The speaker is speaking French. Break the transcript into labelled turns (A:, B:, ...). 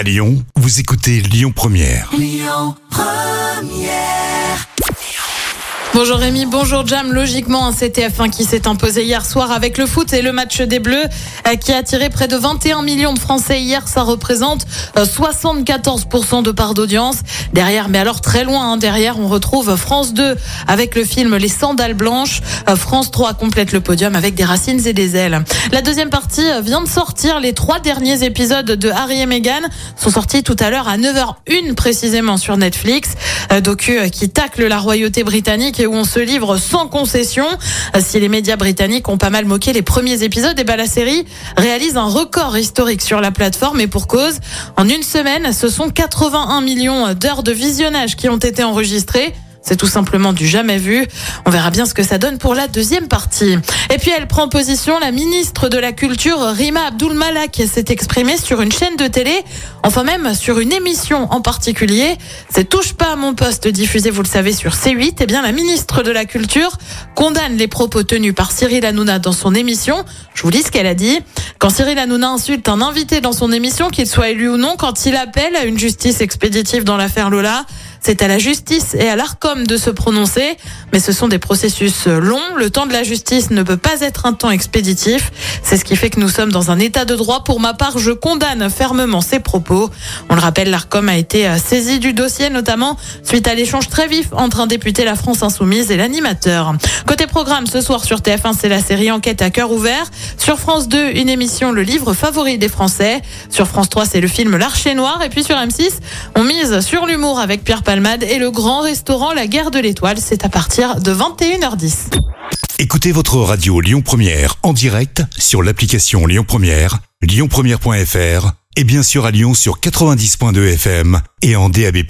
A: À Lyon, vous écoutez Lyon Première.
B: Bonjour Rémi, bonjour Jam. Logiquement, un CTF1 qui s'est imposé hier soir avec le foot et le match des Bleus euh, qui a attiré près de 21 millions de Français hier. Ça représente euh, 74% de part d'audience. Derrière, mais alors très loin, hein, derrière, on retrouve France 2 avec le film Les Sandales Blanches. Euh, France 3 complète le podium avec des racines et des ailes. La deuxième partie euh, vient de sortir. Les trois derniers épisodes de Harry et Meghan sont sortis tout à l'heure à 9h01 précisément sur Netflix. Euh, Docu qui tacle la royauté britannique et où on se livre sans concession. Si les médias britanniques ont pas mal moqué les premiers épisodes, et ben la série réalise un record historique sur la plateforme et pour cause. En une semaine, ce sont 81 millions d'heures de visionnage qui ont été enregistrées. C'est tout simplement du jamais vu. On verra bien ce que ça donne pour la deuxième partie. Et puis elle prend position, la ministre de la Culture, Rima Abdul Malak, s'est exprimée sur une chaîne de télé, enfin même sur une émission en particulier. C'est Touche pas à mon poste diffusé, vous le savez, sur C8. Eh bien, la ministre de la Culture condamne les propos tenus par Cyril Hanouna dans son émission. Je vous lis ce qu'elle a dit. Quand Cyril Hanouna insulte un invité dans son émission, qu'il soit élu ou non, quand il appelle à une justice expéditive dans l'affaire Lola, c'est à la justice et à l'ARCOM de se prononcer, mais ce sont des processus longs. Le temps de la justice ne peut pas être un temps expéditif. C'est ce qui fait que nous sommes dans un état de droit. Pour ma part, je condamne fermement ces propos. On le rappelle, l'ARCOM a été euh, saisi du dossier, notamment suite à l'échange très vif entre un député La France Insoumise et l'animateur. Côté programme, ce soir sur TF1, c'est la série Enquête à cœur ouvert. Sur France 2, une émission Le livre favori des Français. Sur France 3, c'est le film L'Archer Noir. Et puis sur M6, on mise sur l'humour avec Pierre Palmade et le grand restaurant La Guerre de l'Étoile. C'est à partir de 21h10.
A: Écoutez votre radio Lyon Première en direct sur l'application Lyon Première, lyonpremière.fr et bien sûr à Lyon sur 90.2 FM et en DAB+.